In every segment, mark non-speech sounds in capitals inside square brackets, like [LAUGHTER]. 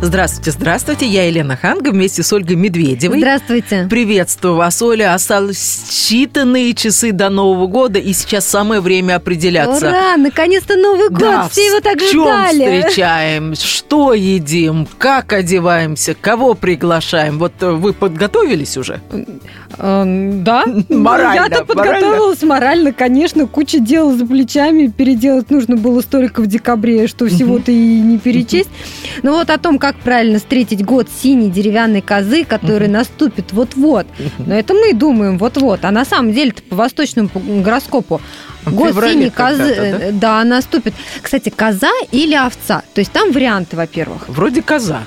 Здравствуйте, здравствуйте. Я Елена Ханга вместе с Ольгой Медведевой. Здравствуйте. Приветствую вас, Оля. Осталось считанные часы до Нового года, и сейчас самое время определяться. Ура! Наконец-то Новый год! Да, Все его так в чем ждали. встречаем, что едим, как одеваемся, кого приглашаем. Вот э, вы подготовились уже? Эм, да. Морально, Я-то подготовилась морально, конечно. Куча дел за плечами. Переделать нужно было столько в декабре, что всего-то и не перечесть. Но вот о том, как правильно встретить год синей деревянной козы, который наступит вот-вот. Но это мы думаем вот-вот. А на самом деле-то по восточному гороскопу В Год синей козы, когда-то, э, да, наступит. Кстати, коза или овца? То есть там варианты, во-первых. Вроде коза.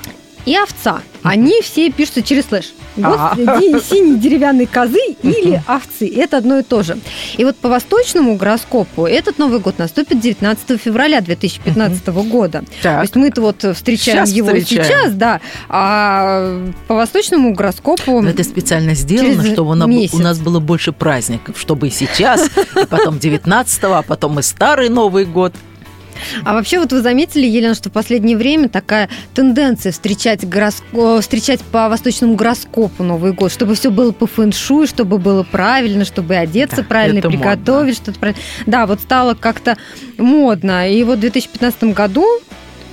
И овца. Они все пишутся через слэш. Вот А. синей деревянной козы или овцы. Это одно и то же. И вот по восточному гороскопу этот Новый год наступит 19 февраля 2015 года. То Так. есть мы-то вот встречаем Сейчас его встречаем. сейчас, да, а по восточному гороскопу... Но Это специально сделано, чтобы месяц. у нас было больше праздников, чтобы и сейчас, и потом 19-го, а потом и старый Новый год. А вообще вот вы заметили, Елена, что в последнее время такая тенденция встречать, горос- э, встречать по восточному гороскопу Новый год, чтобы все было по фэншуй, чтобы было правильно, чтобы одеться Да, правильно, приготовить что-то правильно. Да, вот стало как-то модно. И вот в 2015 году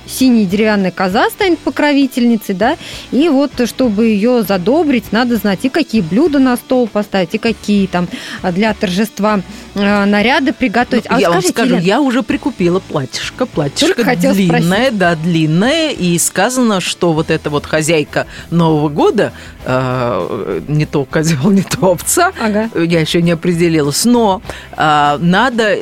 синяя деревянная коза станет покровительницей, да, и вот, чтобы ее задобрить, надо знать и какие блюда на стол поставить, и какие там для торжества э, наряды приготовить. Ну, а я вам скажите, скажу, Елена, я уже прикупила платьишко, платьишко длинное, да, длинное, и сказано, что вот эта вот хозяйка Нового года, э, не то козел, [LAUGHS] не то овца, Ага. я еще не определилась, но э, надо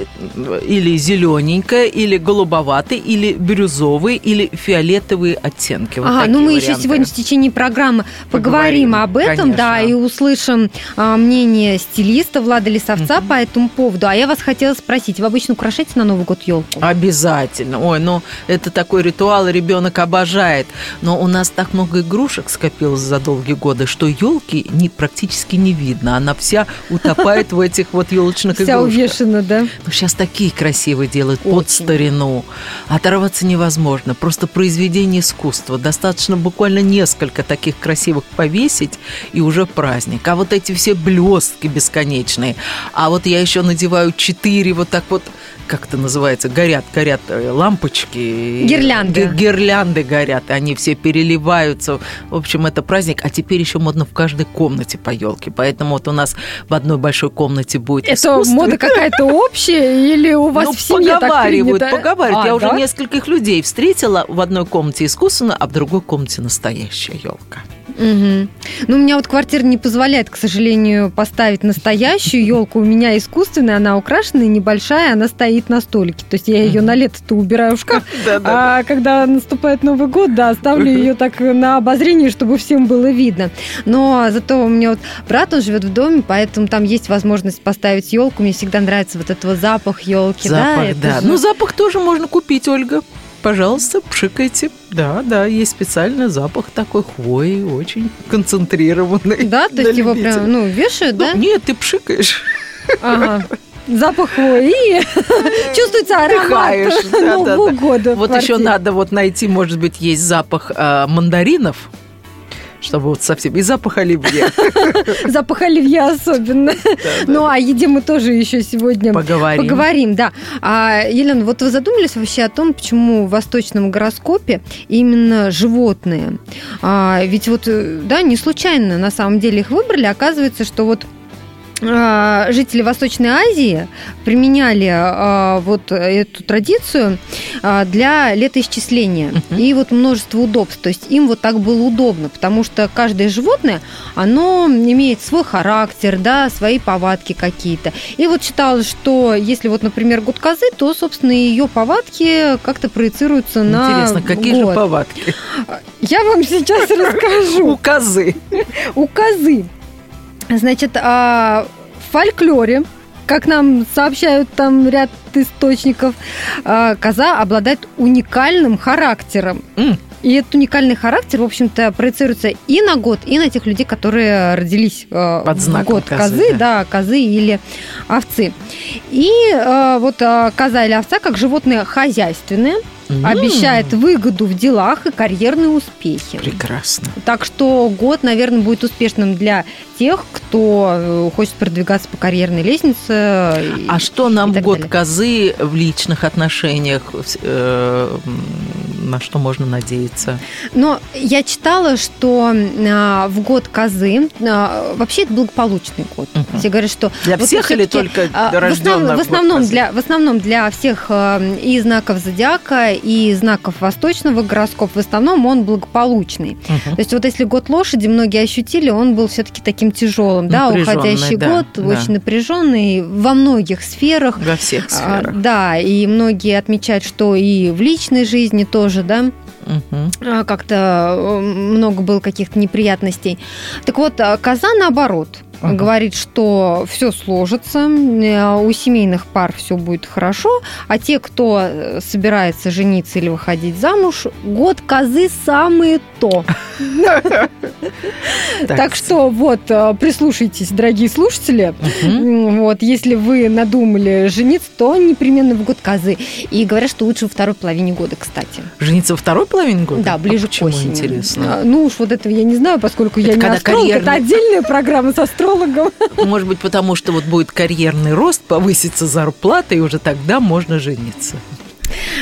или зелененькое, или голубоватый, или бирюзовый, или фиолетовые оттенки. Вот ага, ну мы еще варианты. сегодня в течение программы поговорим, Поговорим, об этом, да, конечно. и услышим а, мнение стилиста Влада Лисовца по этому поводу. А я вас хотела спросить, вы обычно украшаете на Новый год елку? Обязательно. Ой, ну это такой ритуал, ребенок обожает. Но у нас так много игрушек скопилось за долгие годы, что елки не, практически не видно. Она вся утопает в этих вот елочных Вся игрушках. увешана, да? Ну, сейчас такие красивые делают под старину. Оторваться невозможно. Просто произведение искусства. Достаточно буквально несколько таких красивых повесить, и уже праздник. А вот эти все блестки бесконечные. А вот я еще надеваю четыре вот так вот, как это называется, горят, горят э, лампочки. Гирлянды. Ги- Гирлянды горят, и они все переливаются. В общем, это праздник. А теперь еще модно в каждой комнате по елке. Поэтому вот у нас в одной большой комнате будет Это искусство. мода какая-то общая или у вас ну, в семье так поговаривают, принято? поговаривают. А, Я уже да? нескольких людей встретила в одной комнате искусственно, а в другой комнате настоящая елка. Мгм. Ну, у меня вот квартира не позволяет, к сожалению, поставить настоящую елку. У меня искусственная, она украшенная, небольшая, она стоит на столике. То есть я ее на лето-то убираю в шкаф, [LAUGHS] а когда наступает Новый год, да, ставлю ее так на обозрение, чтобы всем было видно. Но зато у меня вот брат, он живет в доме, поэтому там есть возможность поставить елку. Мне всегда нравится вот этот вот запах елки. Запах, да. же- Ну, запах тоже можно купить, Ольга. Пожалуйста, пшикайте. Да, да, есть специальный запах такой хвои, очень концентрированный. да, то есть его прям, ну, вешают, Ну, да? Нет, ты пшикаешь. Ага. Запах хвои. [LAUGHS] Чувствуется аромат Вдыхаешь, [LAUGHS] да, да, Нового да. года. в Вот еще надо вот найти, может быть, есть запах э, мандаринов, чтобы вот совсем... И запах оливье. [LAUGHS] Запах оливье особенно. Ну, а еде мы тоже еще сегодня Поговорим. поговорим, да. А, Елена, вот вы задумались вообще о том, почему в восточном гороскопе именно животные? А, ведь вот, э, да, не случайно на самом деле их выбрали. Оказывается, что вот жители Восточной Азии применяли а, вот эту традицию а, для летоисчисления Мгм. и вот множество удобств. То есть им вот так было удобно, потому что каждое животное, оно имеет свой характер, да, свои повадки какие-то. И вот считалось, что если вот, например, год козы, то, собственно, ее повадки как-то проецируются на Интересно, какие же год. повадки Я вам сейчас [LAUGHS] расскажу у козы? у козы. Значит, а, в фольклоре, как нам сообщают там ряд источников, а, коза обладает уникальным характером. М, И этот уникальный характер, в общем-то, проецируется и на год, и на тех людей, которые родились э, Под в знаком год козы, козы, да. да, козы или овцы. И э, вот э, коза или овца, как животные хозяйственные, М, обещает выгоду в делах и карьерные успехи. Прекрасно. Так что год, наверное, будет успешным для тех, кто хочет продвигаться по карьерной лестнице. и- А что нам и в так год далее. козы в личных отношениях, э, на что можно надеяться? Но я читала, что а, в год козы а, вообще это благополучный год. Мгм. Все говорят, что Для вот всех или только а, в основном, в основном для в основном для всех э, и знаков зодиака и знаков восточного гороскопа в основном он благополучный. Мгм. То есть вот если год лошади, многие ощутили, он был все-таки таким тяжелым, да, уходящий да, год да. очень напряженный во многих сферах. Во всех А, сферах. Да, и многие отмечают, что и в личной жизни тоже, да, Мгм. а, как-то э, много было каких-то неприятностей. Так вот, а, коза наоборот Ага. говорит, что все сложится, э, у семейных пар все будет хорошо, а те, кто э, собирается жениться или выходить замуж, год козы самые то. Так что вот, э, прислушайтесь, дорогие слушатели. Вот, если вы надумали жениться, то непременно в год козы. И говорят, что лучше во второй половине года, кстати. Жениться во второй половине года? Да, ближе а к осени. интересно? А, Ну уж вот этого я не знаю, поскольку я не астролог, это отдельная программа с астрологом. Может быть, потому что вот будет карьерный рост, повысится зарплата, и уже тогда можно жениться.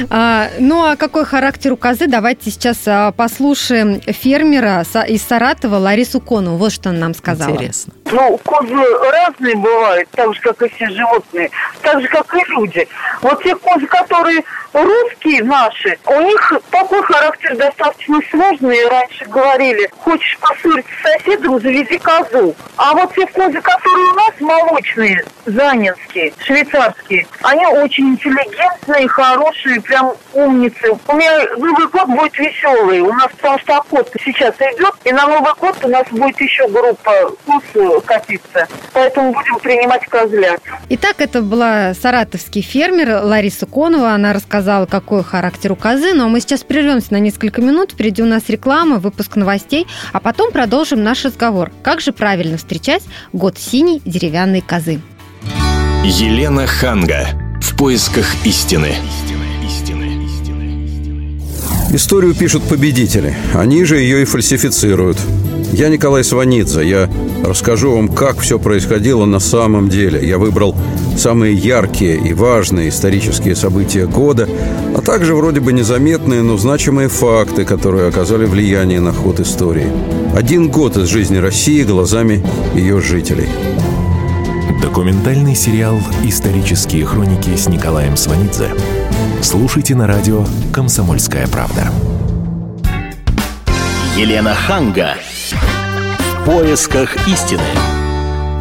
А, ну а какой характер у козы? Давайте сейчас а, послушаем фермера Са- из Саратова Ларису Кону. Вот что она нам сказала. Интересно. Ну, козы разные бывают, так же, как и все животные, так же, как и люди. Вот те козы, которые русские наши, у них такой характер достаточно сложный. Раньше говорили, хочешь поссориться с соседом, заведи козу. А вот те козы, которые у нас молочные, занинские, швейцарские, они очень интеллигентные, хорошие, прям умницы. У меня Новый год будет веселый. У нас потому что охота сейчас идет, и на Новый год у нас будет еще группа коз э, катиться. Поэтому будем принимать козлят. Итак, это была саратовский фермер Лариса Конова. Она рассказала, какой характер у козы. Но мы сейчас прервемся на несколько минут. Впереди у нас реклама, выпуск новостей, а потом продолжим наш разговор. Как же правильно встречать год синей деревянной козы? Елена Ханга. В поисках истины. Историю пишут победители. Они же ее и фальсифицируют. Я Николай Сванидзе. Я расскажу вам, как все происходило на самом деле. Я выбрал самые яркие и важные исторические события года, а также вроде бы незаметные, но значимые факты, которые оказали влияние на ход истории. Один год из жизни России глазами ее жителей. Документальный сериал «Исторические хроники» с Николаем Сванидзе. Слушайте на радио «Комсомольская правда». Елена Ханга. В поисках истины.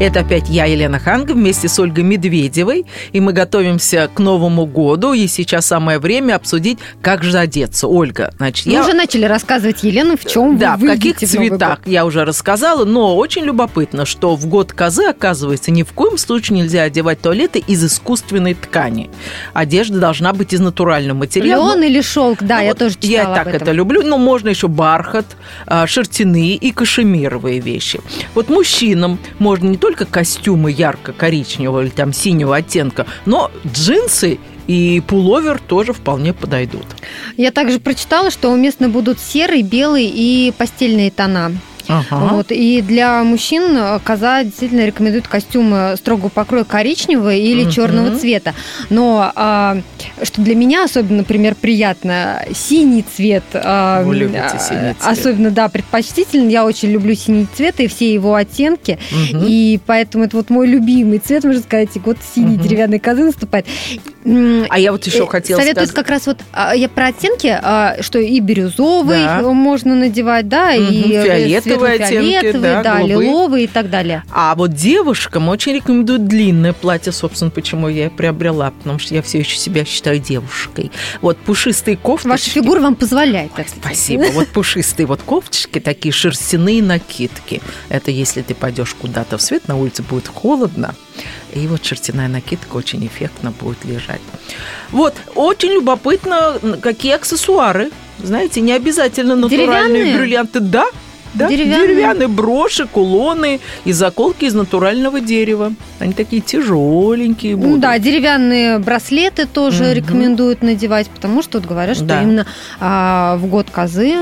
Это опять я, Елена Ханга, вместе с Ольгой Медведевой. И мы готовимся к Новому году. И сейчас самое время обсудить, как же одеться. Ольга, значит, Мы я... уже начали рассказывать Елену, в чем Да, вы в каких выйдете в Новый цветах, я уже рассказала, но очень любопытно, что в год козы, оказывается, ни в коем случае нельзя одевать туалеты из искусственной ткани. Одежда должна быть из натурального материала. Лен или шелк, да, Ну, я вот тоже читала Я так это люблю. Но можно еще бархат, а, шерстяные и кашемировые вещи. Вот мужчинам можно не только костюмы ярко-коричневого или там синего оттенка, но джинсы и пуловер тоже вполне подойдут. Я также прочитала, что уместны будут серый, белый и постельные тона. Ага. Вот, и для мужчин э, коза действительно рекомендует костюмы строгого покроя коричневого или Мгм. черного цвета. Но а, что для меня особенно, например, приятно, синий цвет. а, Вы любите синий цвет. Особенно, да, предпочтителен. Я очень люблю синий цвет и все его оттенки. Мгм. И поэтому это вот мой любимый цвет, можно сказать, и год синей Мгм. деревянной козы наступает. А я вот еще Э, хотела Советуют сказать... как раз вот, а, я про оттенки, а, что и бирюзовый Да. можно надевать, да, и Мгм, фиолетовые оттенки, да, да, голубые. лиловый и так далее. А вот девушкам очень рекомендуют длинное платье, собственно, почему я и приобрела, потому что я все еще себя считаю девушкой. Вот пушистые кофточки. Ваша фигура вам позволяет это. Спасибо. Вот пушистые вот кофточки, такие шерстяные накидки. Это если ты пойдешь куда-то в свет, на улице будет холодно, и вот шерстяная накидка очень эффектно будет лежать. Вот, очень любопытно, какие аксессуары Знаете, не обязательно натуральные Деревянные? бриллианты. Да, да, Деревянные? деревянные броши, кулоны и заколки из натурального дерева. Они такие тяжеленькие будут. Ну да, деревянные браслеты тоже Мгм. рекомендуют надевать, потому что вот говорят, что Да. именно а, в год козы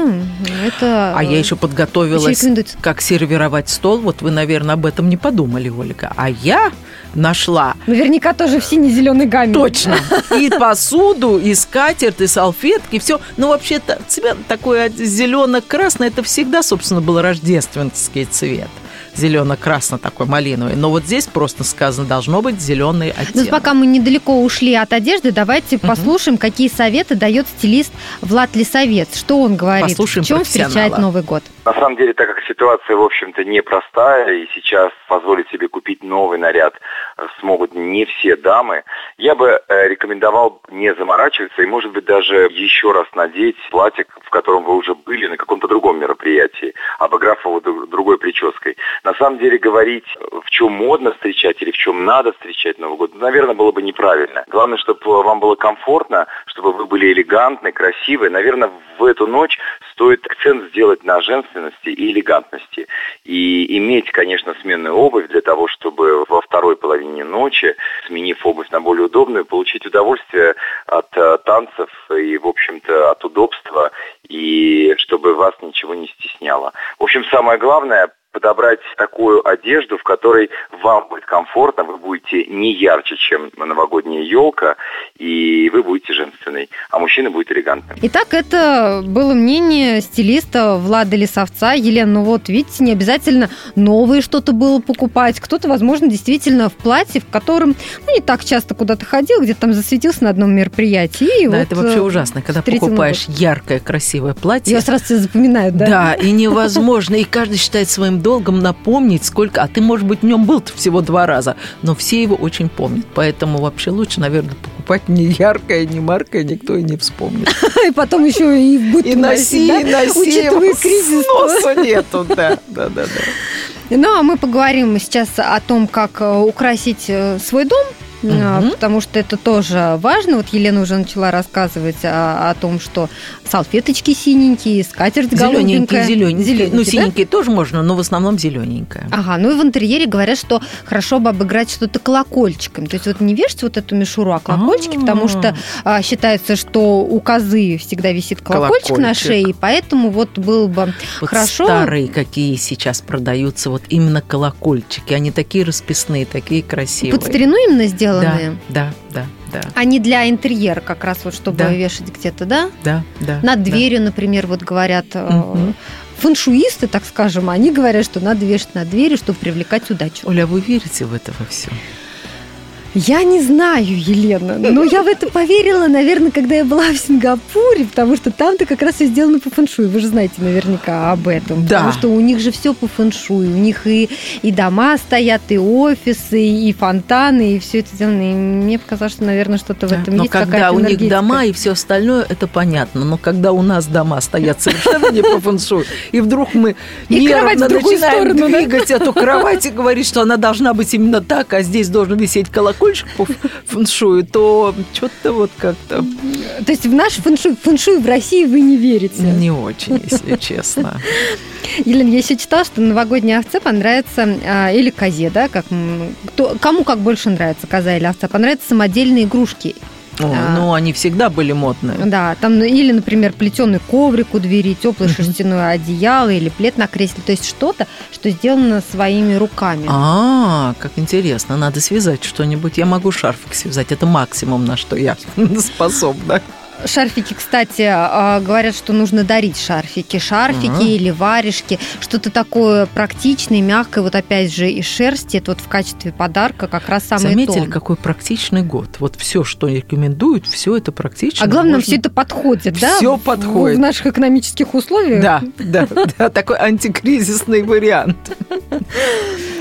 это... А я еще подготовилась, Еще как сервировать стол. Вот вы, наверное, об этом не подумали, Ольга. А я нашла Наверняка тоже в сине-зеленой гамме. Точно. И посуду, и скатерть, и салфетки, все. Ну, вообще-то цвет такой зелено-красный, это всегда, собственно, был рождественский цвет. Зелено-красно такой малиновый. Но вот здесь просто сказано, должно быть зеленый Ну, оттенок. пока мы недалеко ушли от одежды, давайте послушаем, какие советы дает стилист Влад Лисовец. Что он говорит? Послушаем в чем встречает. Новый год? На самом деле, так как ситуация, в общем-то, непростая, и сейчас позволить себе купить новый наряд э, смогут не все дамы, я бы э, рекомендовал не заморачиваться и, может быть, даже еще раз надеть платье, в котором вы уже были на каком-то другом мероприятии, обыграв его дру- другой прической. На самом деле, говорить, э, в чем модно встречать или в чем надо встречать Новый год, наверное, было бы неправильно. Главное, чтобы вам было комфортно, чтобы вы были элегантны, красивы. Наверное, в эту ночь стоит акцент сделать на женственности и элегантности. И иметь, конечно, сменную обувь для того, чтобы во второй половине ночи, сменив обувь на более удобную, получить удовольствие от э, танцев и, в общем-то, от удобства, и чтобы вас ничего не стесняло. В общем, самое главное подобрать такую одежду, в которой вам будет комфортно, вы будете не ярче, чем новогодняя елка, и вы будете женственной, а мужчина будет элегантным. Итак, это было мнение стилиста Влада Лисовца. Елена, ну вот, видите, не обязательно новые что-то было покупать. Кто-то, возможно, действительно в платье, в котором ну, не так часто куда-то ходил, где-то там засветился на одном мероприятии. И Да, вот, это вообще э, ужасно, когда покупаешь яркое, красивое платье. Ее сразу все запоминают, да? Да, и невозможно. И каждый считает своим долгом напомнить, сколько... А ты, может быть, в нем был всего два раза, но все его очень помнят. Поэтому вообще лучше, наверное, покупать не яркое, не маркое, никто и не вспомнит. [LAUGHS] И потом еще и в быту И носи, и носи. Учитывая кризис. Сносу [LAUGHS] нету, да, да, да, да. Ну, а мы поговорим сейчас о том, как э, украсить э, свой дом, Мгм. потому что это тоже важно. Вот Елена уже начала рассказывать о, о том, что салфеточки синенькие, скатерть голубенькая. зелененькие. Зелененькие, Ну, да? синенькие тоже можно, но в основном зелененькая. Ага, ну и в интерьере говорят, что хорошо бы обыграть что-то колокольчиком. То есть вот не вешать вот эту мишуру, а колокольчики, потому что а, считается, что у козы всегда висит колокольчик, на Колокольчик. шее, и поэтому вот было бы Вот хорошо. старые какие сейчас продаются, вот именно колокольчики. Они такие расписные, такие красивые. под старину именно Да, сделанные. да, да, да, А не для интерьера, как раз вот чтобы Да. вешать где-то, да? да, да. Над да. дверью, например, вот говорят Мгм. фэншуисты, так скажем, они говорят, что надо вешать над дверью, чтобы привлекать удачу. Оля, вы верите в это во все? Я не знаю, Елена, но я в это поверила, наверное, когда я была в Сингапуре, потому что там-то как раз все сделано по фэншую. Вы же знаете наверняка об этом. Да. Потому что у них же все по фэншую. У них и, и дома стоят, и офисы, и фонтаны, и все это сделано. И мне показалось, что, наверное, что-то в этом Но есть. когда какая-то у них дома и все остальное, это понятно. Но когда у нас дома стоят совершенно не по фэншую, и вдруг мы нервно начинаем да? двигать эту кровать и говорить, что она должна быть именно так, а здесь должен висеть колокольчик по [LAUGHS] фэншую, то что-то вот как-то То есть в наш фэншуй, фэншуй в России вы не верите? не очень, если [LAUGHS] честно. Елена, я еще читала, что новогодняя овце понравится, а, или козе, да, как, кто, кому как больше нравится, коза или овца, понравятся самодельные игрушки. О, А. Ну, они всегда были модные. Да, там, ну, или, например, плетеный коврик у двери, теплое Мгм. шерстяное одеяло или плед на кресле. То есть что-то, что сделано своими руками. А, как интересно, надо связать что-нибудь. Я могу шарфик связать, это максимум, на что я [LAUGHS] способна. Шарфики, кстати, а, говорят, что нужно дарить шарфики. Шарфики Ага. или варежки. Что-то такое практичное, мягкое, вот опять же, из шерсти. Это вот в качестве подарка как раз самое Заметили, то. какой практичный год. Вот все, что рекомендуют, все это практично. А главное, можно- все это подходит, да? Всё в- подходит. В наших экономических условиях. Да, да, да, такой антикризисный вариант.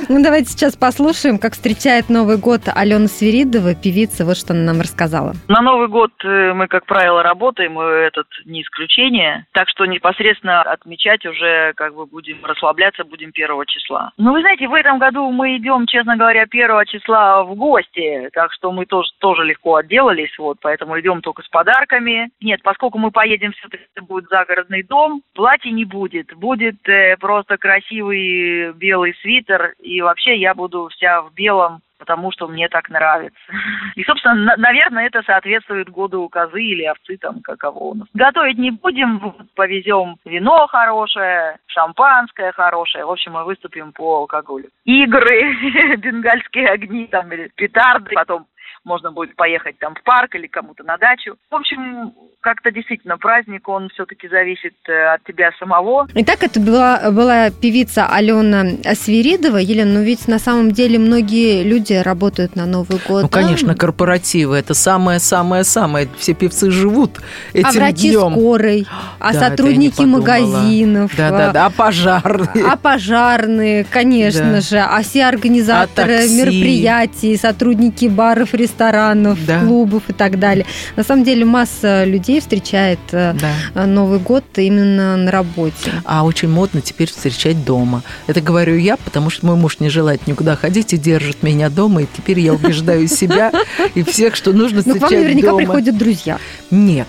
Ну, давайте сейчас послушаем, как встречает Новый год Алена Свиридова, певица. Вот что она нам рассказала. На Новый год э, мы, как правило, работаем, и этот не исключение. Так что непосредственно отмечать уже как бы будем расслабляться, будем первого числа. Ну, вы знаете, в этом году мы идем, честно говоря, первого числа в гости, так что мы тоже, тоже легко отделались, вот, поэтому идем только с подарками. Нет, поскольку мы поедем, все-таки будет загородный дом, платья не будет, будет э, просто красивый белый свитер, и вообще я буду вся в белом, потому что мне так нравится. [LAUGHS] И, собственно, на- наверное, это соответствует году козы или овцы, там, каково у нас. Готовить не будем, повезем вино хорошее, шампанское хорошее. В общем, мы выступим по алкоголю. Игры, [LAUGHS] бенгальские огни, там, или петарды, потом можно будет поехать там в парк или кому-то на дачу. В общем, как-то действительно праздник, он все-таки зависит э, от тебя самого. Итак, это была, была певица Алена Свиридова. Елена, ну ведь на самом деле многие люди работают на Новый год. Ну, да? конечно, корпоративы. Это самое-самое-самое. Все певцы живут этим А врачи днем. скорой, а Да, сотрудники магазинов, Да-да-да, а пожарные. а пожарные, конечно Да. же, а все организаторы А такси. мероприятий, сотрудники баров, ресторанов, Да. клубов и так далее. На самом деле масса людей встречает э, Да. Новый год именно на работе. А очень модно теперь встречать дома. Это говорю я, потому что мой муж не желает никуда ходить и держит меня дома, и теперь я убеждаю себя и всех, что нужно Ну, к встречать вам наверняка дома. приходят друзья. Нет.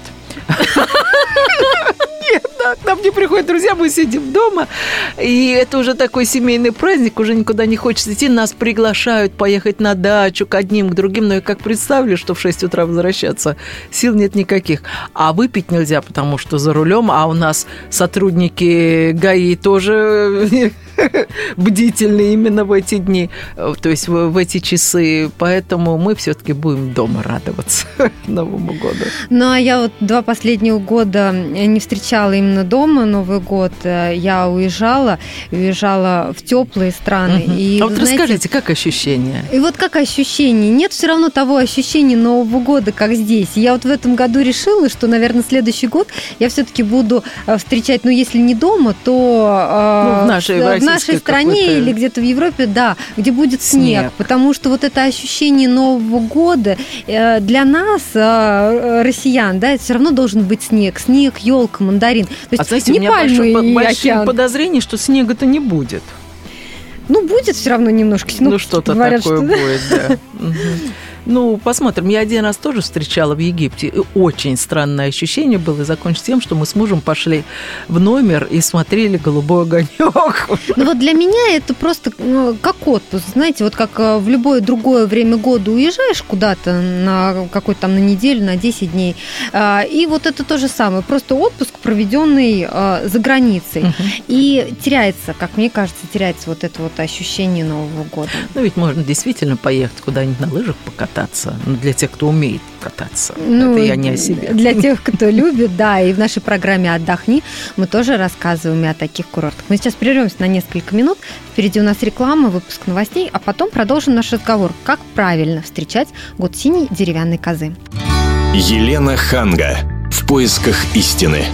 Нет, да, к нам не приходят друзья, мы сидим дома, и это уже такой семейный праздник, уже никуда не хочется идти, нас приглашают поехать на дачу к одним, к другим, но я как представлю, что в 6 утра возвращаться, сил нет никаких. А выпить нельзя, потому что за рулем, а у нас сотрудники ГАИ тоже [LAUGHS] [LAUGHS] бдительны именно в эти дни, э, то есть в, в эти часы, поэтому мы все-таки будем дома радоваться [LAUGHS] Новому году. Ну, а я вот два последних года не встречала именно дома Новый год. Э, Я уезжала, уезжала в теплые страны. Мгм. И, а вот знаете, расскажите, как ощущения? И вот как ощущение? Нет все равно того ощущения Нового года, как здесь. Я вот в этом году решила, что, наверное, следующий год я все-таки буду э, встречать, ну, если не дома, то э, Ну, в нашей, в в нашей стране или где-то в Европе, да, где будет снег. Снег. Потому что вот это ощущение Нового года э, для нас, э, россиян, да, это все равно должен быть снег. Снег, елка, мандарин. То есть А знаете, не у меня большое- подозрения, что снега-то не будет. Ну, будет все равно немножко. Ну, Синоптики что-то такое что- будет, да. [LAUGHS] Ну, посмотрим. Я один раз тоже встречала в Египте. И очень странное ощущение было. И закончилось тем, что мы с мужем пошли в номер и смотрели «Голубой огонек». [LAUGHS] Ну вот для меня это просто ну, как отпуск, знаете, вот как э, в любое другое время года уезжаешь куда-то на какой-то там на неделю, на 10 дней, а, и вот это то же самое, просто отпуск, проведенный э, за границей. Мгм. И теряется, как мне кажется, теряется вот это вот ощущение Нового года. Ну, ведь можно действительно поехать куда-нибудь на лыжах покататься. Ну, для тех, кто умеет кататься. Ну, Это я не о себе. Для тех, кто любит, да, и в нашей программе «Отдохни» мы тоже рассказываем и о таких курортах. Мы сейчас прервемся на несколько минут. Впереди у нас реклама, выпуск новостей, а потом продолжим наш разговор. Как правильно встречать год синей деревянной козы. Елена Ханга. В поисках истины.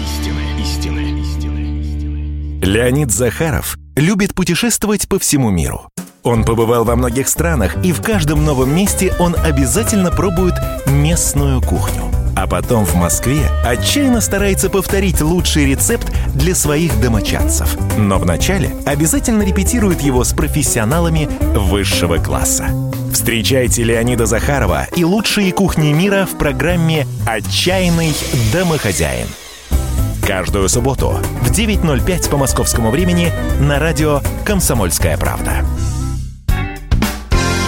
Леонид Захаров любит путешествовать по всему миру. Он побывал во многих странах, и в каждом новом месте он обязательно пробует местную кухню. А потом в Москве отчаянно старается повторить лучший рецепт для своих домочадцев. Но вначале обязательно репетирует его с профессионалами высшего класса. Встречайте Леонида Захарова и лучшие кухни мира в программе «Отчаянный домохозяин». Каждую субботу в 9.05 по московскому времени на радио «Комсомольская правда».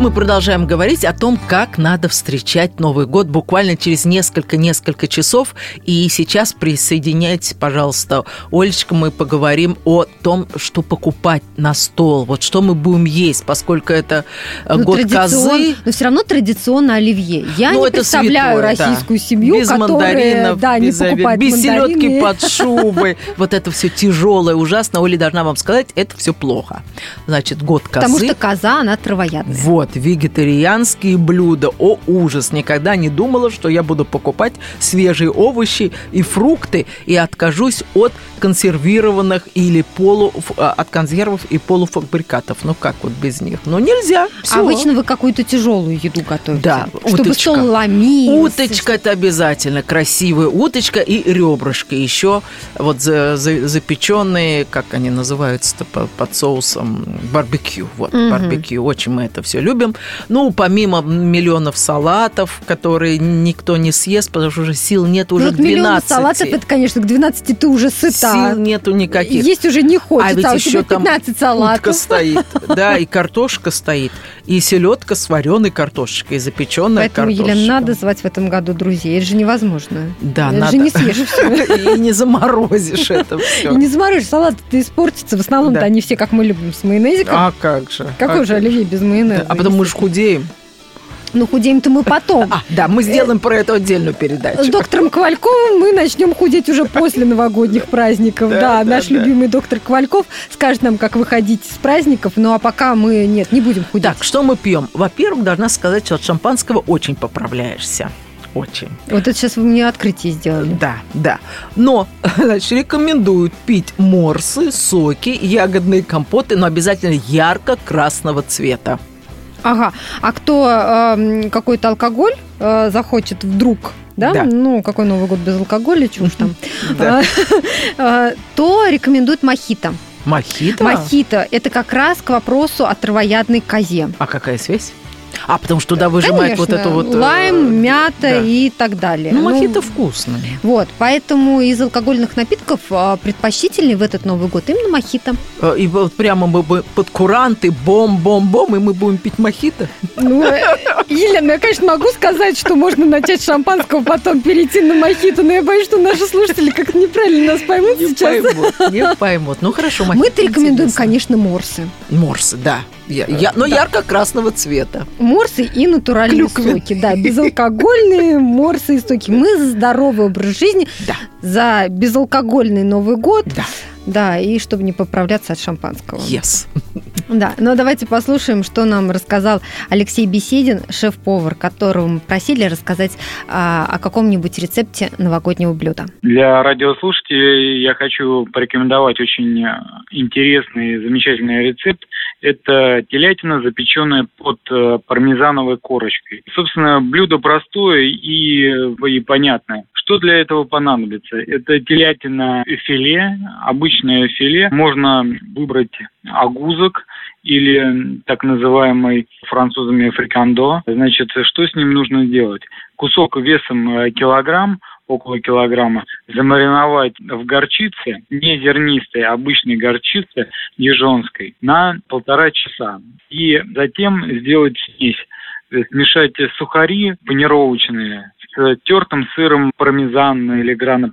Мы продолжаем говорить о том, как надо встречать Новый год буквально через несколько-несколько часов. И сейчас присоединяйтесь, пожалуйста, Олечка, мы поговорим о том, что покупать на стол. Вот что мы будем есть, поскольку это э, Ну, год традицион- козы. Но все равно традиционно оливье. Я Ну, не представляю святое, да. российскую семью, без которая мандаринов, да, не без, покупает без селедки под шубой. Вот это все тяжелое, ужасно. Оля должна вам сказать, это все плохо. Значит, год козы. Потому что коза, она травоядная. Вот, Вот, вегетарианские блюда. О, ужас! Никогда не думала, что я буду покупать свежие овощи и фрукты и откажусь от консервированных или полу... а, от консервов и полуфабрикатов. Ну, как вот без них? Ну, нельзя. Всё. Обычно вы какую-то тяжелую еду готовите. Да, Чтобы уточка. стол ломился. Уточка это обязательно, красивая уточка и ребрышки. Еще вот за- за- запеченные, как они называются-то по- под соусом барбекю. Вот, Мгм. барбекю. Очень мы это все любим. Ну, помимо миллионов салатов, которые никто не съест, потому что уже сил нет Ну, уже вот к миллион 12. салатов, это, конечно, к 12 ты уже сыта. Сил нету никаких. Есть уже не хочется, а ведь а у еще тебя там 15 утка салатов. стоит, [LAUGHS] да, и картошка стоит, и селедка с вареной картошечкой, и запеченная Поэтому, картошка. Елена, надо звать в этом году друзей. Это же невозможно. Да, это надо. же не съешь все. [LAUGHS] И не заморозишь это [LAUGHS] И все. не заморозишь, салат-то испортится. В основном-то они все, как мы любим, с майонезиком. А как же? Какой а же оливье без майонеза? Потом мы же худеем. Ну, худеем-то мы потом. [LAUGHS] А, да, мы сделаем про это отдельную С передачу. доктором Ковальковым мы начнем худеть уже после новогодних [LAUGHS] праздников. Да, Да, да, наш да. любимый доктор Ковальков скажет нам, как выходить с праздников. Ну, а пока мы, нет, не будем худеть. Так, что мы пьем? Во-первых, должна сказать, что от шампанского очень поправляешься. Очень. Вот это сейчас вы мне открытие сделали. Да, да. Но, [LAUGHS] значит, рекомендуют пить морсы, соки, ягодные компоты, но обязательно ярко-красного цвета. Ага. А кто эм, какой-то алкоголь э, захочет вдруг, да? Да. Ну, какой Новый год без алкоголя, чушь там. [LAUGHS] А, э, То рекомендуют мохито. Мохито? Мохито – это как раз к вопросу о травоядной козе. А какая связь? А, потому что туда выжимают вот эту вот... э, лайм, мята да. и так далее. Ну, мохито вкусное. Вот, поэтому из алкогольных напитков а, предпочтительнее в этот Новый год именно мохито. Э, И вот прямо мы бы под куранты, бом-бом-бом, и мы будем пить мохито. Ну, э, Елена, я, конечно, могу сказать, что можно начать шампанского, потом перейти на мохито, но я боюсь, что наши слушатели как-то неправильно нас поймут Не сейчас. поймут, не поймут. Ну, хорошо, мохито Мы-то рекомендуем, конечно, морсы. Морсы, да. Я- я- но Да. ярко-красного цвета. Морсы и натуральные Клюквенные. соки, да, безалкогольные морсы и соки. Мы за здоровый образ жизни, Да. за безалкогольный Новый год, Да. Да, и чтобы не поправляться от шампанского. Yes. [LAUGHS] Да, но давайте послушаем, что нам рассказал Алексей Беседин, шеф-повар, которого мы просили рассказать а, о каком-нибудь рецепте новогоднего блюда. Для радиослушателей я хочу порекомендовать очень интересный и замечательный рецепт. Это телятина, запеченная под э, пармезановой корочкой. Собственно, блюдо простое и, э, и понятное. Что для этого понадобится? Это телятина филе, обычное филе. Можно выбрать агузок или так называемый французами фрикандо. Значит, что с ним нужно делать? Кусок весом э, килограмм около килограмма, замариновать в горчице, не зернистой, а обычной горчице дижонской, на полтора часа. И затем сделать смесь. Смешать сухари панировочные с тертым сыром пармезан или грана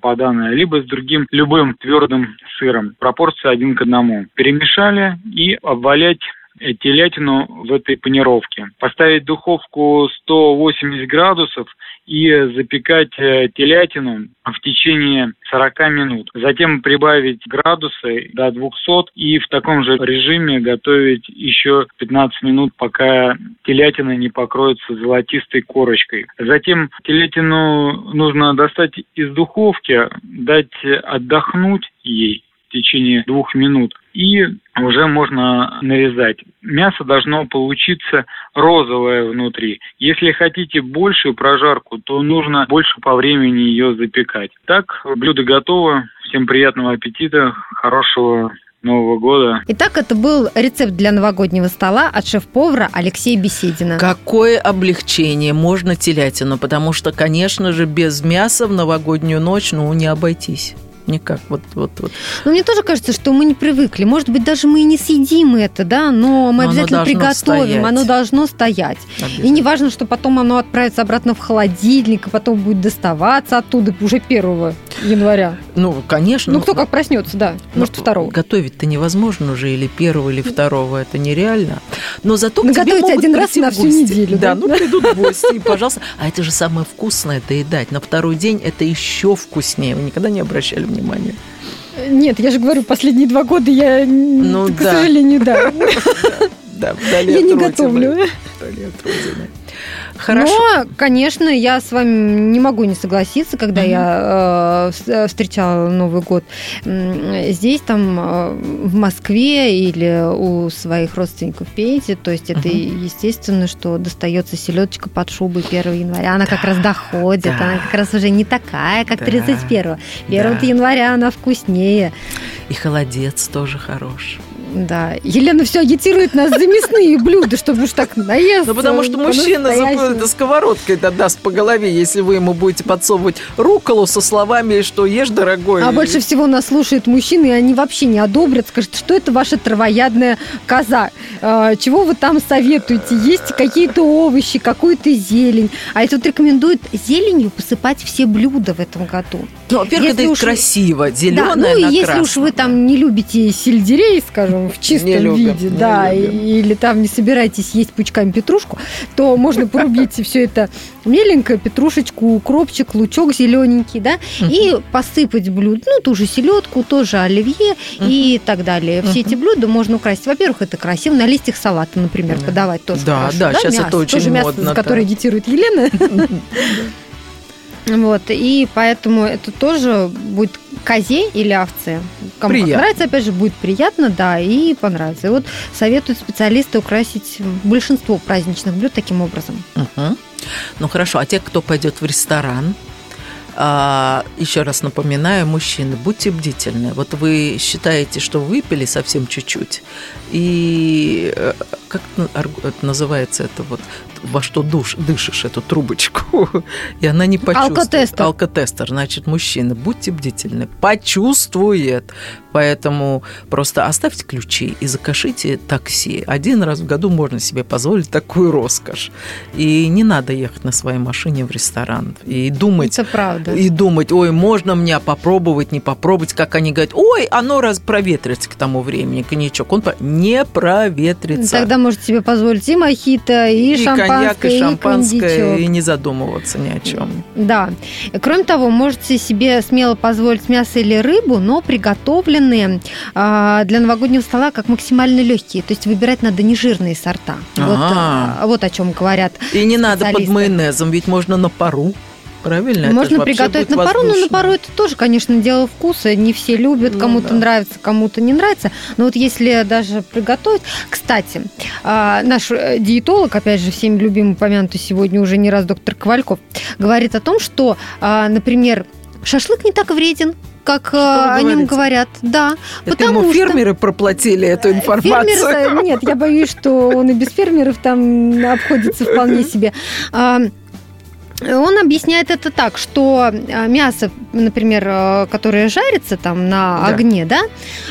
либо с другим любым твердым сыром. Пропорция один к одному. Перемешали и обвалять телятину в этой панировке. Поставить духовку 180 градусов и запекать э, телятину в течение 40 минут. Затем прибавить градусы до 200 и в таком же режиме готовить еще 15 минут, пока телятина не покроется золотистой корочкой. Затем телятину нужно достать из духовки, дать отдохнуть ей течение двух минут и уже можно нарезать. Мясо должно получиться розовое внутри. Если хотите большую прожарку, то нужно больше по времени ее запекать. Так, блюдо готово. Всем приятного аппетита, хорошего Нового года. Итак, это был рецепт для новогоднего стола от шеф-повара Алексея Беседина. Какое облегчение можно телятину, потому что, конечно же, без мяса в новогоднюю ночь, ну, не обойтись. Никак, вот, вот, вот. Ну, мне тоже кажется, что мы не привыкли. Может быть, даже мы и не съедим это, да, но мы Но оно обязательно должно приготовим. стоять. Оно должно стоять. И не важно, что потом оно отправится обратно в холодильник, и потом будет доставаться оттуда уже 1 января. Ну, конечно. Ну, кто как проснется, да. Ну, Может, второго. Готовить-то невозможно уже или первого, или второго, это нереально. Но зато к Ну, тебе готовить могут один раз на всю неделю, Да, да? ну придут гости, и, пожалуйста. А это же самое вкусное доедать. На второй день это еще вкуснее. Вы никогда не обращали внимания? Нет, я же говорю, последние два года я, Ну, к да. сожалению, да. [LAUGHS] Да, вдали Я не готовлю. Вдали от Родины. Хорошо. Но, конечно, я с вами не могу не согласиться, когда я э, э, встречала Новый год здесь, там, э, в Москве или у своих родственников в Пензе. То есть это Мгм. естественно, что достается селедочка под шубой 1 января. Она как раз доходит, Да. она как раз уже не такая, как Да. 31. 1 Да. января она вкуснее. И холодец тоже хорош. Да. Елена все агитирует нас за мясные блюда, чтобы уж так наесться. Ну, потому что мужчина за- сковородкой даст по голове, если вы ему будете подсовывать руколу со словами, что ешь, дорогой. А больше всего нас слушают мужчины, и они вообще не одобрят, скажут, что это ваша травоядная коза. А, чего вы там советуете? Есть какие-то овощи, какую-то зелень. А это вот рекомендуют зеленью посыпать все блюда в этом году. Ну, во-первых, это уж- красиво, да, зеленое ну и если уж вы там не любите сельдерей, скажем, в чистом Не любим, виде, не да, любим. или там не собираетесь есть пучками петрушку, то можно порубить все это меленько, петрушечку, укропчик, лучок зелененький, да, и посыпать блюдо, ну, ту же селедку, тоже оливье и так далее. Все эти блюда можно украсить. Во-первых, это красиво, на листьях салата, например, Да. подавать тоже Да, да, мясо, это очень тоже мясо, модно, за да. которое агитирует Елена. [LAUGHS] Вот, и поэтому это тоже будет козе или овце. Кому как Приятно. нравится, опять же, будет приятно, да, и понравится. И вот советуют специалисты украсить большинство праздничных блюд таким образом. Мгм. Ну хорошо, а те, кто пойдет в ресторан, а, еще раз напоминаю, мужчины, будьте бдительны. Вот вы считаете, что выпили совсем чуть-чуть, и э, как это называется это вот во что душ, дышишь эту трубочку, [LAUGHS] и она не почувствует. Алкотестер. Алкотестер. Значит, мужчины, будьте бдительны, почувствует. Поэтому просто оставьте ключи и закажите такси. Один раз в году можно себе позволить такую роскошь. И не надо ехать на своей машине в ресторан. И думать, Это правда. и думать, ой, можно мне попробовать, не попробовать, как они говорят, ой, оно раз проветрится к тому времени, коньячок. Он не проветрится. Тогда можете себе позволить и мохито, и, и шампанское, коньяк, и шампанское, кондичок. и не задумываться ни о чем. Да. Кроме того, можете себе смело позволить мясо или рыбу, но приготовленные а, для новогоднего стола как максимально легкие. То есть выбирать надо нежирные сорта. Вот, Ага. а, вот о чем говорят. И не надо под майонезом, ведь можно на пару. Правильно? Можно приготовить на пару, но на пару это тоже, конечно, дело вкуса. Не все любят, Ну кому-то да. нравится, кому-то не нравится. Но вот если даже приготовить... Кстати, а, наш э, диетолог, опять же, всеми любимый, упомянутый сегодня уже не раз доктор Ковальков, говорит о том, что, а, например, шашлык не так вреден, как а, о нем говорите? говорят. Да, Это потому ему что... фермеры проплатили эту информацию. Фермеры, нет, я боюсь, что он и без фермеров там обходится вполне себе. Он объясняет это так, что а, мясо, например, э, которое жарится там на Да. огне, да,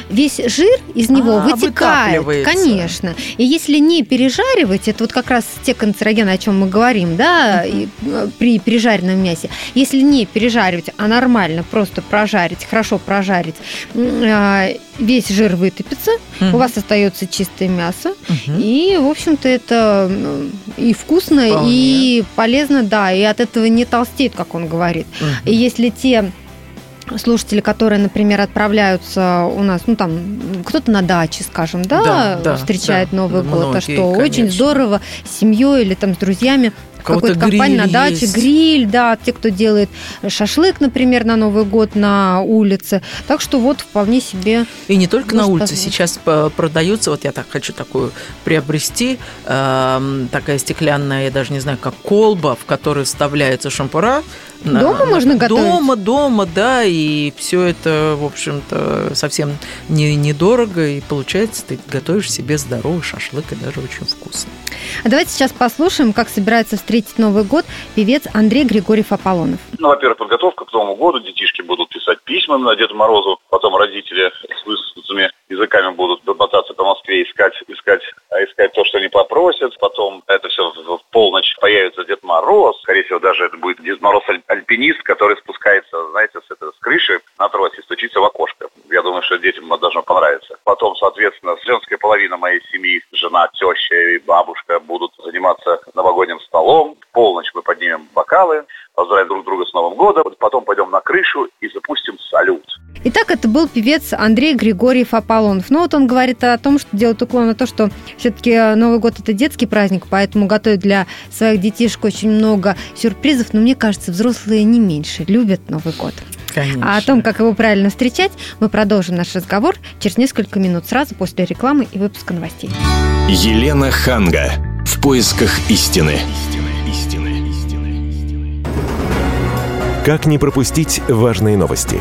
весь жир из него А, вытекает, конечно. И если не пережаривать, это вот как раз те канцерогены, о чем мы говорим, да, э, при пережаренном мясе. Если не пережаривать, а нормально просто прожарить, хорошо прожарить, весь жир вытопится, Мгм. у вас остается чистое мясо, Мгм. и, в общем-то, это и вкусно, Вполне. и полезно, да, и от этого не толстеет, как он говорит. Мгм. И если те слушатели, которые, например, отправляются у нас, ну там, кто-то на даче, скажем, да, Да, да, встречает да, Новый да, год, а многие, что очень конечно. здорово с семьей или там с друзьями какой-то компании на даче, есть. гриль, да, те, кто делает шашлык, например, на Новый год на улице. Так что вот вполне себе И не только на улице. позволить. Сейчас по- продается, вот я так хочу такую приобрести, эм, такая стеклянная, я даже не знаю, как колба, в которую вставляется шампура. Дома на- можно готовить? Дома, дома, да, и все это, в общем-то, совсем не, недорого, и получается, ты готовишь себе здоровый шашлык, и даже очень вкусно. А давайте сейчас послушаем, как собирается встретить Новый год певец Андрей Григорьев Аполлонов. Ну, во-первых, подготовка к Новому году. Детишки будут писать письма на Деду Морозу. Потом родители с высунутыми языками будут мотаться по Москве, искать, искать, а искать то, что они попросят. Потом это все полночь появится Дед Мороз. Скорее всего, даже это будет Дед Мороз аль- альпинист, который спускается, знаете, с, этой, с крыши на тросе, стучится в окошко. Я думаю, что детям это должно понравиться. Потом, соответственно, женская половина моей семьи, жена, теща и бабушка будут заниматься новогодним столом. В полночь мы поднимем бокалы, поздравим друг друга с Новым годом. Потом пойдем на крышу. Итак, это был певец Андрей Григорьев Аполлонов. Ну вот он говорит о том, что делает уклон на то, что все-таки Новый год это детский праздник, поэтому готовят для своих детишек очень много сюрпризов. Но мне кажется, взрослые не меньше любят Новый год. Конечно. А о том, как его правильно встречать, мы продолжим наш разговор через несколько минут сразу после рекламы и выпуска новостей. Елена Ханга. В поисках истины. Как не пропустить важные новости?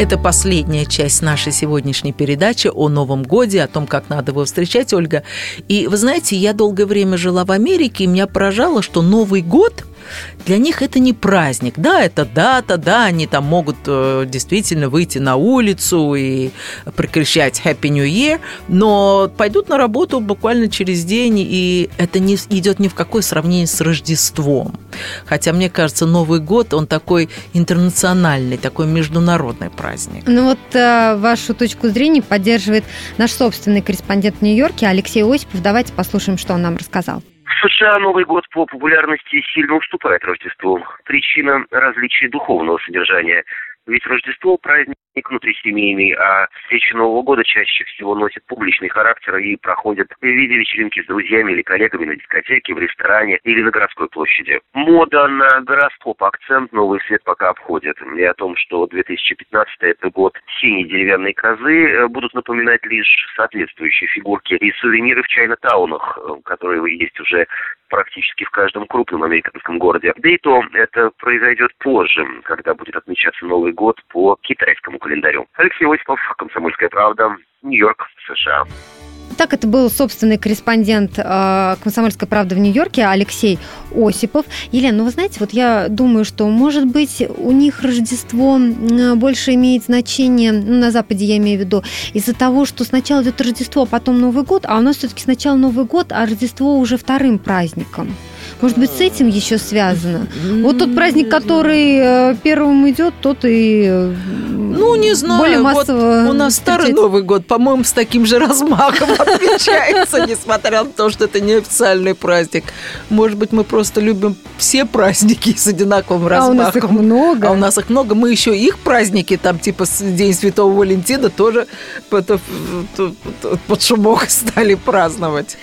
Это последняя часть нашей сегодняшней передачи о Новом Годе, о том, как надо его встречать, Ольга. И вы знаете, я долгое время жила в Америке, и меня поражало, что Новый год для них это не праздник. Да, это дата, да, они там могут э, действительно выйти на улицу и прокричать Happy New Year, но пойдут на работу буквально через день, и это не идет ни в какое сравнение с Рождеством. Хотя, мне кажется, Новый год, он такой интернациональный, такой международный праздник. Ну вот э, вашу точку зрения поддерживает наш собственный корреспондент в Нью-Йорке Алексей Осипов. Давайте послушаем, что он нам рассказал. В США Новый год по популярности сильно уступает Рождеству. Причина – различия духовного содержания. Ведь Рождество – праздник внутрисемейный, а встречи Нового года чаще всего носят публичный характер и проходят в виде вечеринки с друзьями или коллегами на дискотеке, в ресторане или на городской площади. Мода на гороскоп, акцент новый свет пока обходит. И о том, что 2015 это год синей деревянной козы, э, будут напоминать лишь соответствующие фигурки и сувениры в чайно-таунах, э, которые есть уже практически в каждом крупном американском городе. Да и то это произойдет позже, когда будет отмечаться Новый год по китайскому календарю. Алексей Осипов, «Комсомольская правда», Нью-Йорк, США. Так это был собственный корреспондент э, «Комсомольской правды» в Нью-Йорке Алексей Осипов. Елена, ну вы знаете, вот я думаю, что, может быть, у них Рождество больше имеет значение, ну, на Западе я имею в виду, из-за того, что сначала идет Рождество, а потом Новый год, а у нас все-таки сначала Новый год, а Рождество уже вторым праздником. Может быть, с этим еще связано? Вот тот праздник, который э, первым идет, тот и э, ну, не знаю. более массово вот у нас старый. Новый год, по-моему, с таким же размахом [LAUGHS] отмечается, несмотря на то, что это неофициальный праздник. Может быть, мы просто любим все праздники с одинаковым А у размахом. нас их много. А у нас их много. Мы еще их праздники, там, типа День Святого Валентина, тоже под, под шумок [LAUGHS] стали праздновать.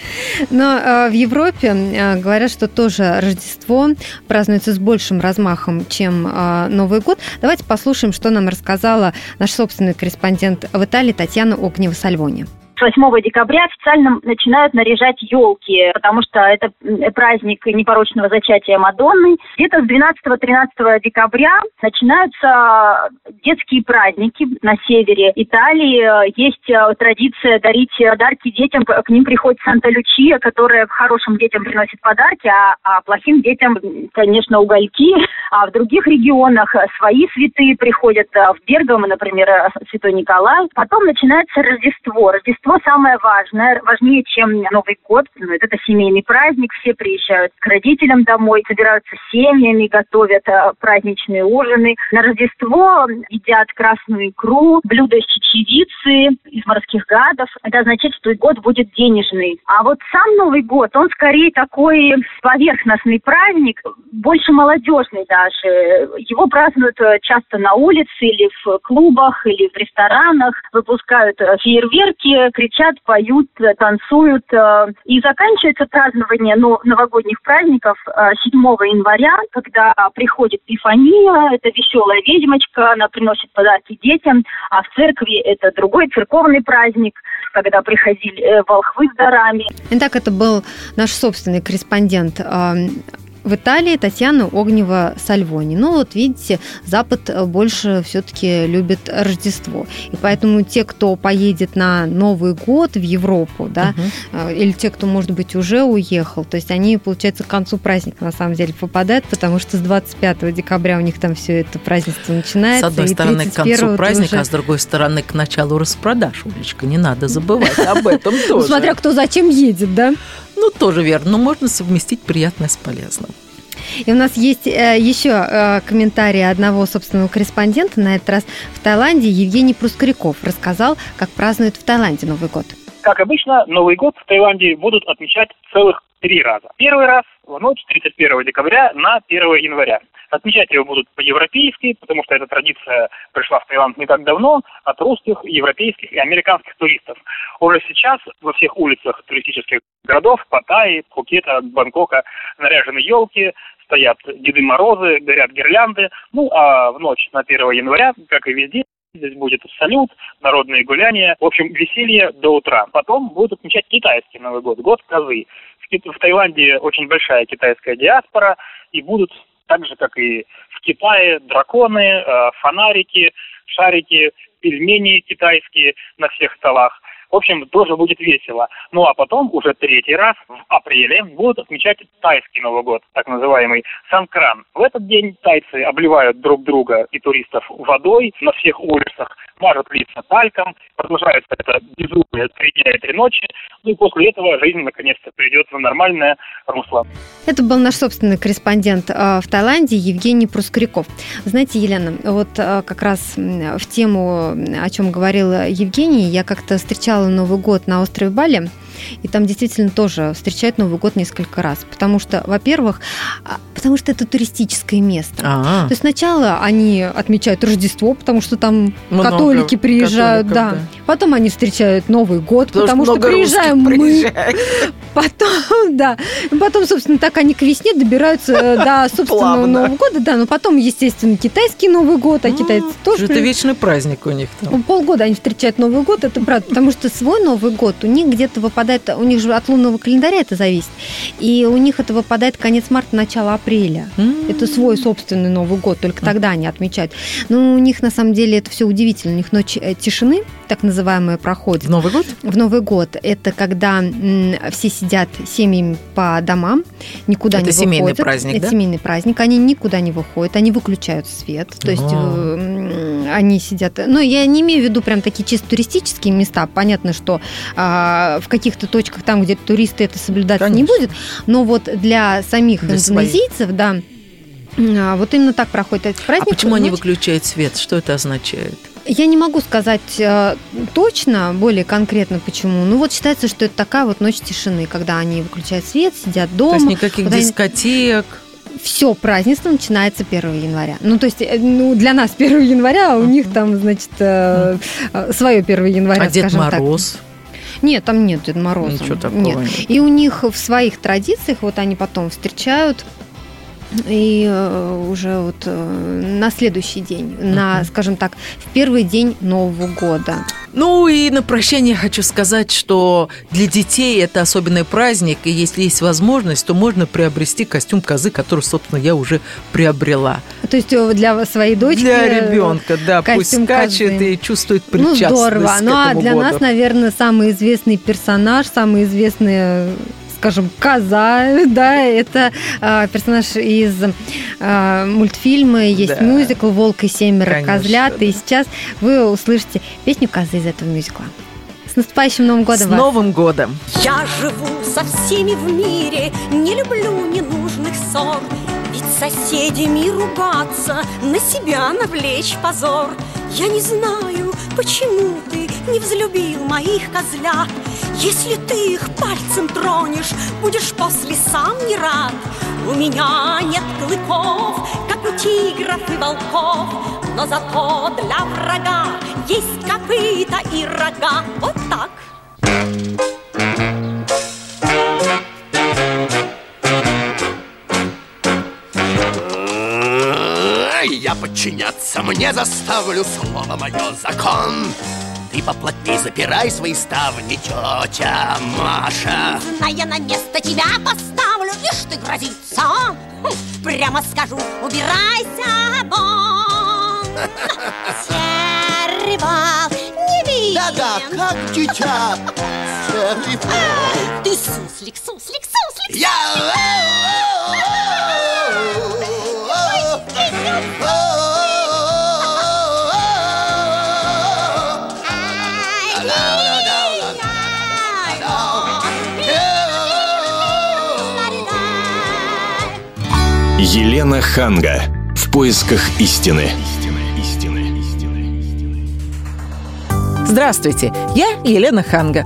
Но э, в Европе э, говорят, что тоже Рождество празднуется с большим размахом, чем э, Новый год. Давайте послушаем, что нам рассказала наш собственный корреспондент в Италии Татьяна Огнева-Сальвони. С 8 декабря официально начинают наряжать елки, потому что это праздник непорочного зачатия Мадонны. Где-то с 12-13 декабря начинаются детские праздники на севере Италии. Есть э, традиция дарить подарки детям. К ним приходит Санта-Лючия, которая хорошим детям приносит подарки, а, а плохим детям, конечно, угольки. А в других регионах свои святые приходят. э, В Бергамо, например, э, Святой Николай. Потом начинается Рождество. Рождество самое важное, важнее, чем Новый год. Ну, Это семейный праздник, все приезжают к родителям домой, собираются семьями, готовят э, праздничные ужины. На Рождество едят красную икру, блюда из чечевицы, из морских гадов. Это означает, что год будет денежный. А вот сам Новый год, он скорее такой поверхностный праздник, больше молодежный даже. Его празднуют э, часто на улице или в клубах, или в ресторанах, выпускают э, фейерверки, кричат, поют, э, танцуют. э, И заканчивается празднование новогодних праздников э, 7 января, когда приходит Пифания, это веселая ведьмочка, она приносит подарки детям, а в церкви это другой церковный праздник, когда приходили э, волхвы с дарами. Итак, это был наш собственный корреспондент э, В Италии Татьяна Огнева Сальвони. Ну вот видите, Запад больше все-таки любит Рождество. И поэтому те, кто поедет на Новый год в Европу, да, угу. или те, кто, может быть, уже уехал, то есть они, получается, к концу праздника на самом деле попадают, потому что с 25 декабря у них там все это празднество начинается. С одной стороны, к концу праздника, уже... а с другой стороны, к началу распродаж, Улечка, не надо забывать об этом ну, тоже. Смотря кто зачем едет, да? Ну, тоже верно, но можно совместить приятное с полезным. И у нас есть э, еще э, комментарий одного собственного корреспондента, на этот раз в Таиланде, Евгений Прускоряков рассказал, как празднуют в Таиланде Новый год. Как обычно, Новый год в Таиланде будут отмечать целых три раза. Первый раз в ночь 31 декабря на 1 января. Отмечать его будут по-европейски, потому что эта традиция пришла в Таиланд не так давно от русских, европейских и американских туристов. Уже сейчас во всех улицах туристических городов Паттайи, Пхукета, Бангкока наряжены елки, стоят Деды Морозы, горят гирлянды. Ну, а в ночь на 1 января, как и везде, Здесь будет салют, народные гуляния. В общем, веселье до утра. Потом будут отмечать китайский Новый год, год козы. В, Таиланде очень большая китайская диаспора, и будут так же, как и в Китае, драконы, э, фонарики, шарики, пельмени китайские на всех столах. В общем, тоже будет весело. Ну а потом уже третий раз в апреле будут отмечать тайский Новый год, так называемый Санкран. В этот день тайцы обливают друг друга и туристов водой на всех улицах, мажут лица тальком, продолжается это безумие три дня и три ночи, ну и после этого жизнь наконец-то придет в нормальное русло. Это был наш собственный корреспондент э, в Таиланде Евгений Прускоряков. Знаете, Елена, вот э, как раз в тему, о чем говорил Евгений, я как-то встречала Новый год на острове Бали, и там действительно тоже встречают Новый год несколько раз. Потому что, во-первых, а, потому что это туристическое место. А-а. То есть сначала они отмечают Рождество, потому что там много католики приезжают, да. да. Потом они встречают Новый год, потому, потому что, что приезжаем мы. Приезжает. [LAUGHS] Потом, да. Потом, собственно, так они к весне добираются э, до [LAUGHS] собственного Нового года, да. Но потом, естественно, китайский Новый год, а китайцы тоже. Это вечный праздник у них. Полгода они встречают Новый год, это правда. Потому что свой Новый год у них где-то выпадает, у них же от лунного календаря это зависит. И у них это выпадает конец марта, начало апреля. Это свой собственный Новый год, только тогда они отмечают. Но у них на самом деле это все удивительно. У них ночь э, тишины, так называемая, проходит. В Новый год? В Новый год. Это когда все сидят семьями по домам, никуда это не семейный выходят. праздник, Это да? семейный праздник. Они никуда не выходят, они выключают свет. То есть э, они сидят... Ну, я не имею в виду прям такие чисто туристические места. Понятно, что а, в каких-то точках там, где туристы это соблюдать не будет. Но вот для самих для индонезийцев, своих. да, а, вот именно так проходит этот праздник. А почему они выключают свет? Что это означает? Я не могу сказать э, точно, более конкретно почему. Ну вот считается, что это такая вот ночь тишины, когда они выключают свет, сидят дома. То есть никаких дискотек? Они... Все, празднество начинается 1 января. Ну, то есть, э, ну, для нас [LAUGHS] 1 января, а у них там, значит, э, свое 1 января, а Дед Мороз? Так. Нет, там нет Деда Мороза. Ничего такого нет. нет. И у них в своих традициях, вот они потом встречают и э, уже вот э, на следующий день, uh-huh. на, скажем так, в первый день Нового года. Ну и на прощание хочу сказать, что для детей это особенный праздник, и если есть возможность, то можно приобрести костюм козы, который, собственно, я уже приобрела. То есть э, для своей дочки? Для ребенка, да, пусть скачет козы. и чувствует причастность Ну здорово, ну а для году. нас, наверное, самый известный персонаж, самый известный скажем, коза, [LAUGHS] да, это э, персонаж из э, мультфильма, есть да. мюзикл «Волк и семеро Конечно, козлят», да. и сейчас вы услышите песню козы из этого мюзикла. С наступающим Новым годом С вас. Новым годом! Я живу со всеми в мире, не люблю ненужных ссор, ведь соседями ругаться, на себя навлечь позор. Я не знаю, почему ты не взлюбил моих козлят, если ты их пальцем тронешь, будешь после сам не рад. У меня нет клыков, как у тигров и волков, но зато для врага есть копыта и рога. Вот так. Я подчиняться мне заставлю слово мое закон. Ты поплотней запирай свои ставни, тетя Маша. Зная на место тебя поставлю Ишь ты грозится. Хм, Прямо скажу, убирайся вон Серый бал не виден Да-да, как дитя. Серый бал Ты суслик, суслик, суслик. Я... Елена Ханга. В поисках истины. Здравствуйте, я Елена Ханга.